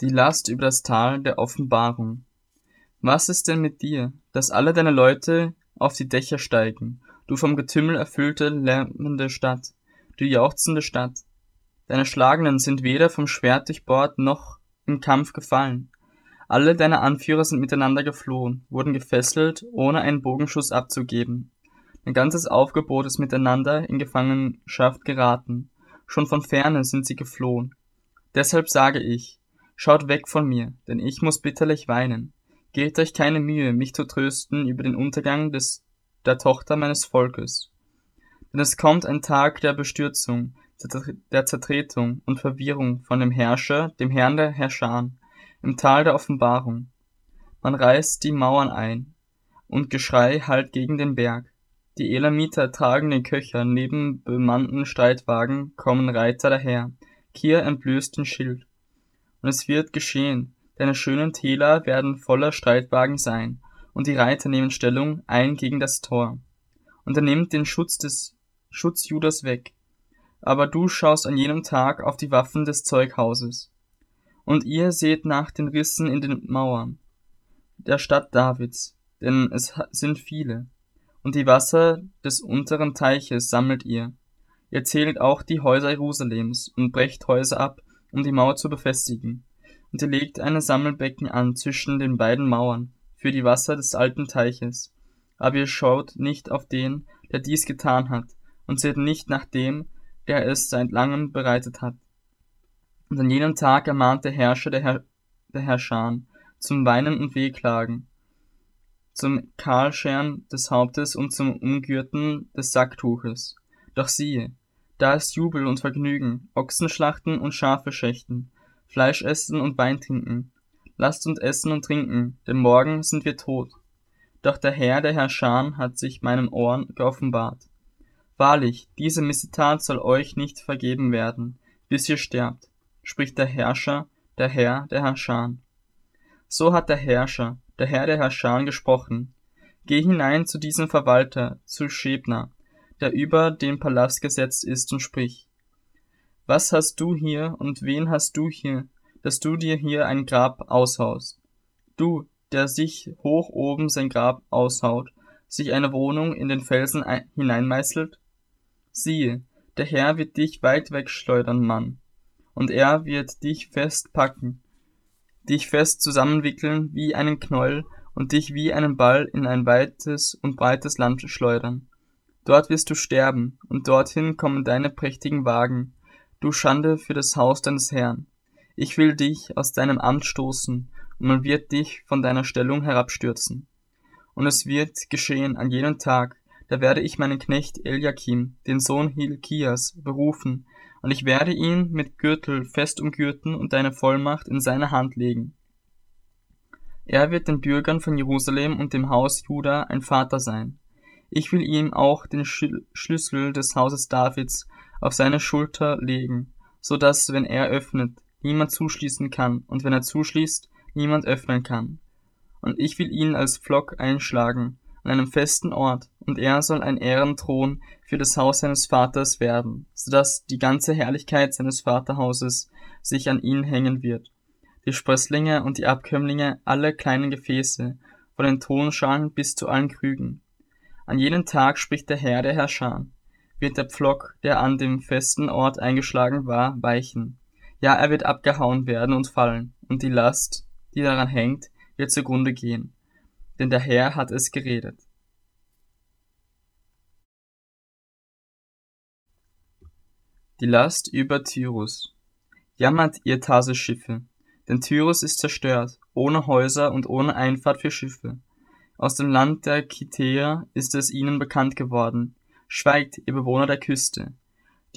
Die Last über das Tal der Offenbarung. Was ist denn mit dir, dass alle deine Leute auf die Dächer steigen, du vom Getümmel erfüllte, lärmende Stadt, du jauchzende Stadt? Deine Schlagenden sind weder vom Schwert durchbohrt noch im Kampf gefallen. Alle deine Anführer sind miteinander geflohen, wurden gefesselt, ohne einen Bogenschuss abzugeben. Dein ganzes Aufgebot ist miteinander in Gefangenschaft geraten. Schon von ferne sind sie geflohen. Deshalb sage ich, schaut weg von mir, denn ich muss bitterlich weinen. Gebt euch keine Mühe, mich zu trösten über den Untergang des, der Tochter meines Volkes. Denn es kommt ein Tag der Bestürzung, der Zertretung und Verwirrung von dem Herrscher, dem Herrn der Herrscher, im Tal der Offenbarung. Man reißt die Mauern ein, und Geschrei hallt gegen den Berg. Die Elamiter tragen den Köcher, neben bemannten Streitwagen kommen Reiter daher, Kier entblößt den Schild. Und es wird geschehen, deine schönen Täler werden voller Streitwagen sein, und die Reiter nehmen Stellung ein gegen das Tor. Und er nimmt den Schutz des Schutz Judas weg. Aber du schaust an jenem Tag auf die Waffen des Zeughauses. Und ihr seht nach den Rissen in den Mauern der Stadt Davids, denn es sind viele und die Wasser des unteren Teiches sammelt ihr. Ihr zählt auch die Häuser Jerusalems und brecht Häuser ab, um die Mauer zu befestigen. Und ihr legt eine Sammelbecken an zwischen den beiden Mauern für die Wasser des alten Teiches. Aber ihr schaut nicht auf den, der dies getan hat, und seht nicht nach dem, der es seit langem bereitet hat. Und an jenem Tag ermahnt der Herrscher der, Herr, der Herrscher zum Weinen und Wehklagen, zum Kahlscheren des Hauptes und zum Umgürten des Sacktuches. Doch siehe, da ist Jubel und Vergnügen, Ochsenschlachten und Schafe schächten, Fleisch essen und Wein trinken. Lasst uns essen und trinken, denn morgen sind wir tot. Doch der Herr, der Herr Schan, hat sich meinem Ohren geoffenbart. Wahrlich, diese Missetat soll euch nicht vergeben werden, bis ihr sterbt, spricht der Herrscher, der Herr, der Herr Schan. So hat der Herrscher, der Herr der Herrscher gesprochen. Geh hinein zu diesem Verwalter, zu Schebner, der über den Palast gesetzt ist, und sprich. Was hast du hier und wen hast du hier, dass du dir hier ein Grab aushaust? Du, der sich hoch oben sein Grab aushaut, sich eine Wohnung in den Felsen hineinmeißelt? Siehe, der Herr wird dich weit wegschleudern, Mann, und er wird dich festpacken, dich fest zusammenwickeln wie einen Knäuel und dich wie einen Ball in ein weites und breites Land schleudern. Dort wirst du sterben, und dorthin kommen deine prächtigen Wagen, du Schande für das Haus deines Herrn. Ich will dich aus deinem Amt stoßen, und man wird dich von deiner Stellung herabstürzen. Und es wird geschehen an jenem Tag, da werde ich meinen Knecht Eliakim, den Sohn Hilkias, berufen, und ich werde ihn mit Gürtel fest umgürten und deine Vollmacht in seine Hand legen. Er wird den Bürgern von Jerusalem und dem Haus Juda ein Vater sein. Ich will ihm auch den Schlüssel des Hauses Davids auf seine Schulter legen, so dass, wenn er öffnet, niemand zuschließen kann, und wenn er zuschließt, niemand öffnen kann. Und ich will ihn als Pflock einschlagen, an einem festen Ort, und er soll ein Ehrenthron für das Haus seines Vaters werden, so dass die ganze Herrlichkeit seines Vaterhauses sich an ihn hängen wird. Die Sprösslinge und die Abkömmlinge, alle kleinen Gefäße, von den Tonschalen bis zu allen Krügen. An jenem Tag spricht der Herr der Herrscher, wird der Pflock, der an dem festen Ort eingeschlagen war, weichen. Ja, er wird abgehauen werden und fallen, und die Last, die daran hängt, wird zugrunde gehen denn der Herr hat es geredet. Die Last über Tyrus. Jammert ihr Tarsis-Schiffe, denn Tyrus ist zerstört, ohne Häuser und ohne Einfahrt für Schiffe. Aus dem Land der Kitäer ist es ihnen bekannt geworden. Schweigt, ihr Bewohner der Küste.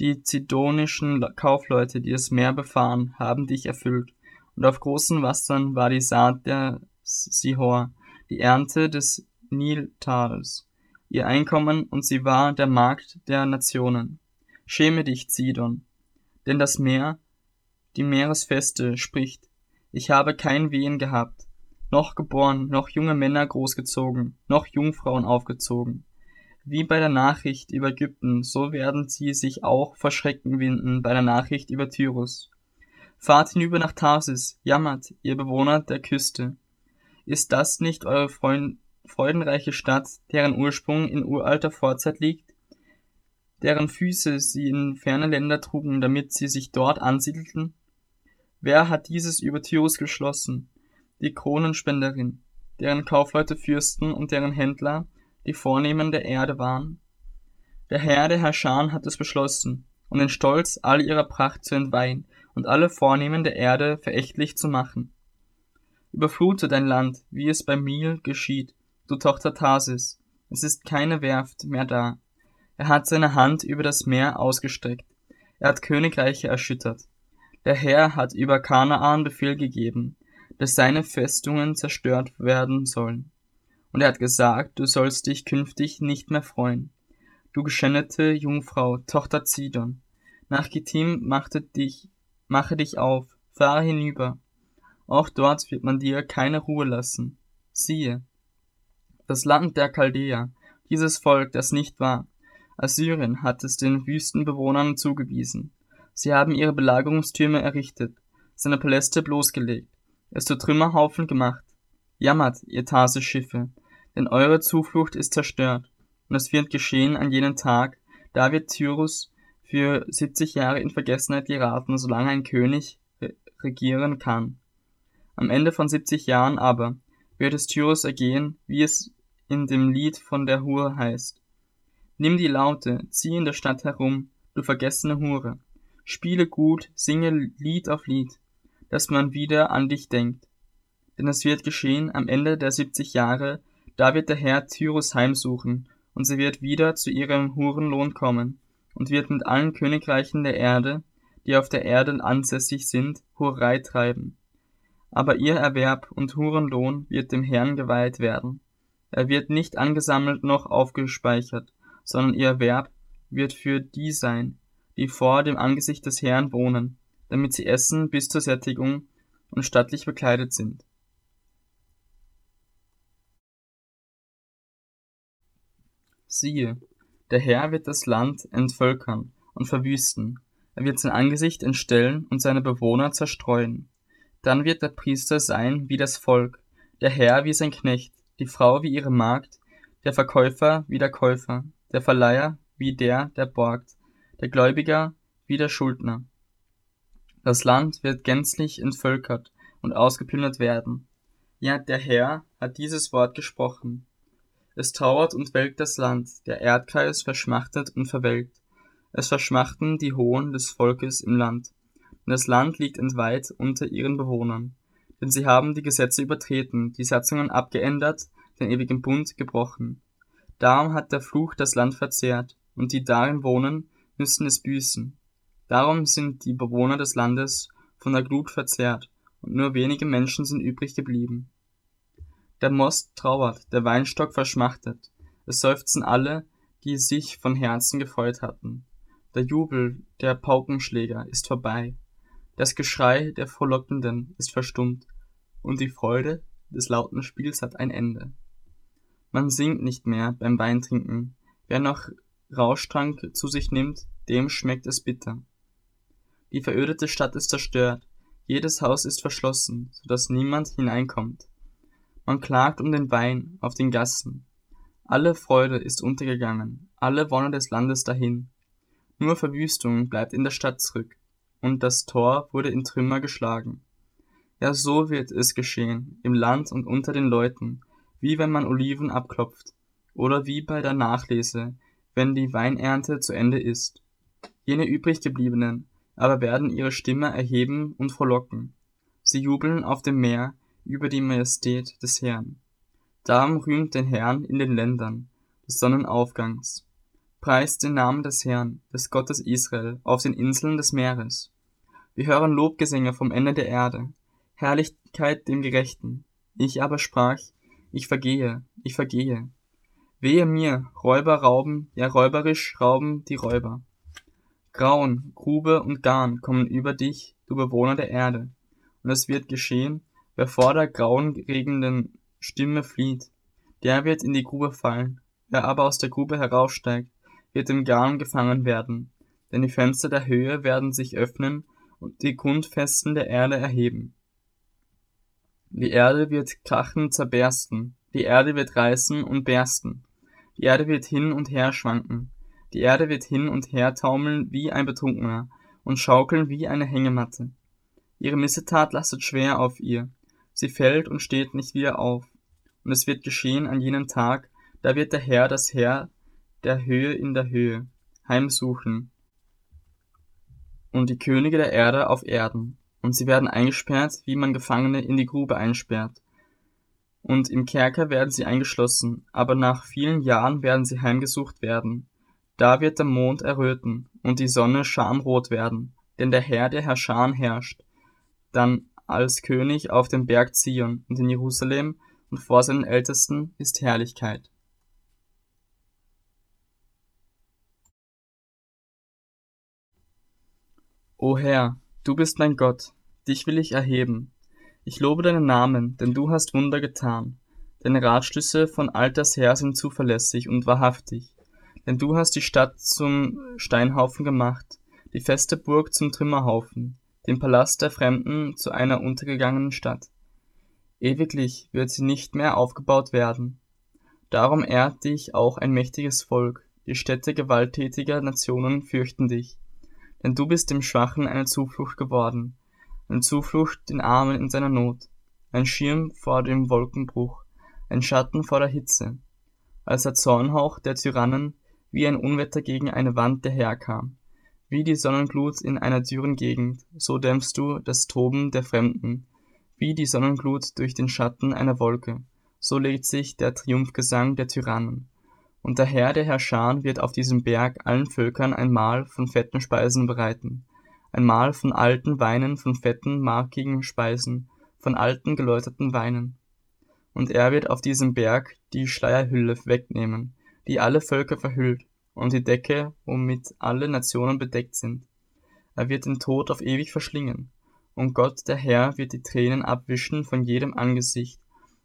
Die zidonischen Kaufleute, die das Meer befahren, haben dich erfüllt, und auf großen Wassern war die Saat der Sihor, die Ernte des Niltals, ihr Einkommen, und sie war der Markt der Nationen. Schäme dich, Sidon, denn das Meer, die Meeresfeste, spricht, ich habe kein Wehen gehabt, noch geboren, noch junge Männer großgezogen, noch Jungfrauen aufgezogen. Wie bei der Nachricht über Ägypten, so werden sie sich auch vor Schrecken winden bei der Nachricht über Tyrus. Fahrt hinüber nach Tarsis, jammert, ihr Bewohner der Küste. Ist das nicht eure Freund freudenreiche Stadt, deren Ursprung in uralter Vorzeit liegt? Deren Füße sie in ferne Länder trugen, damit sie sich dort ansiedelten? Wer hat dieses über Tyrus geschlossen? Die Kronenspenderin, deren Kaufleute Fürsten und deren Händler die Vornehmen der Erde waren? Der Herr, der Herrscher, hat es beschlossen, und den Stolz all ihrer Pracht zu entweihen und alle Vornehmen der Erde verächtlich zu machen. Überflute dein Land, wie es bei Mil geschieht, du Tochter Tarsis, es ist keine Werft mehr da. Er hat seine Hand über das Meer ausgestreckt, er hat Königreiche erschüttert. Der Herr hat über Kanaan Befehl gegeben, dass seine Festungen zerstört werden sollen. Und er hat gesagt, du sollst dich künftig nicht mehr freuen. Du geschändete Jungfrau, Tochter Zidon, nach Gittim machte dich, mache dich auf, fahre hinüber. Auch dort wird man dir keine Ruhe lassen. Siehe, das Land der Chaldäer, dieses Volk, das nicht war. Assyrien hat es den Wüstenbewohnern zugewiesen. Sie haben ihre Belagerungstürme errichtet, seine Paläste bloßgelegt, es zu Trümmerhaufen gemacht. Jammert, ihr Tarsis-Schiffe, denn eure Zuflucht ist zerstört. Und es wird geschehen an jenem Tag, da wird Tyrus für 70 Jahre in Vergessenheit geraten, solange ein König regieren kann. Am Ende von 70 Jahren aber wird es Tyrus ergehen, wie es in dem Lied von der Hure heißt. Nimm die Laute, zieh in der Stadt herum, du vergessene Hure. Spiele gut, singe Lied auf Lied, dass man wieder an dich denkt. Denn es wird geschehen am Ende der 70 Jahre, da wird der Herr Tyrus heimsuchen, und sie wird wieder zu ihrem Hurenlohn kommen, und wird mit allen Königreichen der Erde, die auf der Erde ansässig sind, Hurerei treiben. Aber ihr Erwerb und Hurenlohn wird dem Herrn geweiht werden. Er wird nicht angesammelt noch aufgespeichert, sondern ihr Erwerb wird für die sein, die vor dem Angesicht des Herrn wohnen, damit sie essen bis zur Sättigung und stattlich bekleidet sind. Siehe, der Herr wird das Land entvölkern und verwüsten, er wird sein Angesicht entstellen und seine Bewohner zerstreuen. Dann wird der Priester sein wie das Volk, der Herr wie sein Knecht, die Frau wie ihre Magd, der Verkäufer wie der Käufer, der Verleiher wie der, der borgt, der Gläubiger wie der Schuldner. Das Land wird gänzlich entvölkert und ausgeplündert werden. Ja, der Herr hat dieses Wort gesprochen. Es trauert und welkt das Land, der Erdkreis verschmachtet und verwelkt. Es verschmachten die Hohen des Volkes im Land, und das Land liegt entweiht unter ihren Bewohnern. Denn sie haben die Gesetze übertreten, die Satzungen abgeändert, den ewigen Bund gebrochen. Darum hat der Fluch das Land verzehrt, und die darin wohnen, müssen es büßen. Darum sind die Bewohner des Landes von der Glut verzehrt, und nur wenige Menschen sind übrig geblieben. Der Most trauert, der Weinstock verschmachtet, es seufzen alle, die sich von Herzen gefreut hatten. Der Jubel der Paukenschläger ist vorbei, das Geschrei der Frohlockenden ist verstummt, und die Freude des lauten Spiels hat ein Ende. Man singt nicht mehr beim Weintrinken, wer noch Rauschtrank zu sich nimmt, dem schmeckt es bitter. Die verödete Stadt ist zerstört, jedes Haus ist verschlossen, so dass niemand hineinkommt. Man klagt um den Wein auf den Gassen. Alle Freude ist untergegangen, alle Wonne des Landes dahin. Nur Verwüstung bleibt in der Stadt zurück, und das Tor wurde in Trümmer geschlagen. Ja, so wird es geschehen, im Land und unter den Leuten, wie wenn man Oliven abklopft, oder wie bei der Nachlese, wenn die Weinernte zu Ende ist. Jene übriggebliebenen aber werden ihre Stimme erheben und frohlocken. Sie jubeln auf dem Meer, über die Majestät des Herrn. Darum rühmt den Herrn in den Ländern des Sonnenaufgangs. Preist den Namen des Herrn, des Gottes Israel, auf den Inseln des Meeres. Wir hören Lobgesänge vom Ende der Erde, Herrlichkeit dem Gerechten. Ich aber sprach, ich vergehe, ich vergehe. Wehe mir, Räuber rauben, ja räuberisch rauben die Räuber. Grauen, Grube und Garn kommen über dich, du Bewohner der Erde. Und es wird geschehen, Wer vor der grauenregenden Stimme flieht, der wird in die Grube fallen. Wer aber aus der Grube heraufsteigt, wird im Garn gefangen werden. Denn die Fenster der Höhe werden sich öffnen und die Grundfesten der Erde erheben. Die Erde wird krachen zerbersten, die Erde wird reißen und bersten, die Erde wird hin und her schwanken, die Erde wird hin und her taumeln wie ein Betrunkener und schaukeln wie eine Hängematte. Ihre Missetat lastet schwer auf ihr, sie fällt und steht nicht wieder auf. Und es wird geschehen an jenem Tag, da wird der Herr das Herr der Höhe in der Höhe heimsuchen und die Könige der Erde auf Erden, und sie werden eingesperrt, wie man Gefangene in die Grube einsperrt. Und im Kerker werden sie eingeschlossen, aber nach vielen Jahren werden sie heimgesucht werden. Da wird der Mond erröten und die Sonne schamrot werden, denn der Herr der Herrscher herrscht. Dann als König auf dem Berg Zion und in Jerusalem und vor seinen Ältesten ist Herrlichkeit. O Herr, du bist mein Gott, dich will ich erheben. Ich lobe deinen Namen, denn du hast Wunder getan. Deine Ratschlüsse von alters her sind zuverlässig und wahrhaftig. Denn du hast die Stadt zum Steinhaufen gemacht, die feste Burg zum Trümmerhaufen, den Palast der Fremden zu einer untergegangenen Stadt. Ewiglich wird sie nicht mehr aufgebaut werden. Darum ehrt dich auch ein mächtiges Volk, die Städte gewalttätiger Nationen fürchten dich denn du bist dem Schwachen eine Zuflucht geworden, eine Zuflucht den Armen in seiner Not, ein Schirm vor dem Wolkenbruch, ein Schatten vor der Hitze, als der Zornhauch der Tyrannen wie ein Unwetter gegen eine Wand daherkam, wie die Sonnenglut in einer dürren Gegend, so dämpfst du das Toben der Fremden, wie die Sonnenglut durch den Schatten einer Wolke, so legt sich der Triumphgesang der Tyrannen. Und der Herr der Herrscher wird auf diesem Berg allen Völkern ein Mahl von fetten Speisen bereiten, ein Mahl von alten Weinen, von fetten, markigen Speisen, von alten geläuterten Weinen. Und er wird auf diesem Berg die Schleierhülle wegnehmen, die alle Völker verhüllt, und die Decke, womit alle Nationen bedeckt sind. Er wird den Tod auf ewig verschlingen, und Gott der Herr wird die Tränen abwischen von jedem Angesicht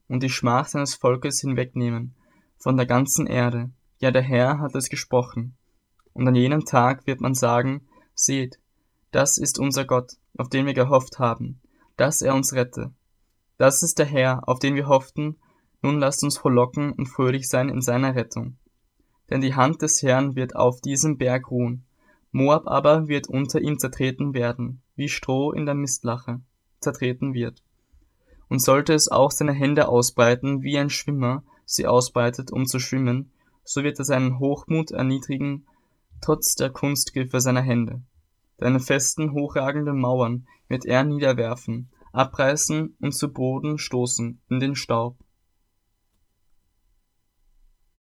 und die Schmach seines Volkes hinwegnehmen, von der ganzen Erde. Ja, der Herr hat es gesprochen. Und an jenem Tag wird man sagen, seht, das ist unser Gott, auf den wir gehofft haben, dass er uns rette. Das ist der Herr, auf den wir hofften, nun lasst uns frohlocken und fröhlich sein in seiner Rettung. Denn die Hand des Herrn wird auf diesem Berg ruhen, Moab aber wird unter ihm zertreten werden, wie Stroh in der Mistlache zertreten wird. Und sollte es auch seine Hände ausbreiten wie ein Schwimmer, sie ausbreitet, um zu schwimmen, so wird er seinen Hochmut erniedrigen, trotz der Kunstgriffe seiner Hände. Deine festen, hochragenden Mauern wird er niederwerfen, abreißen und zu Boden stoßen in den Staub.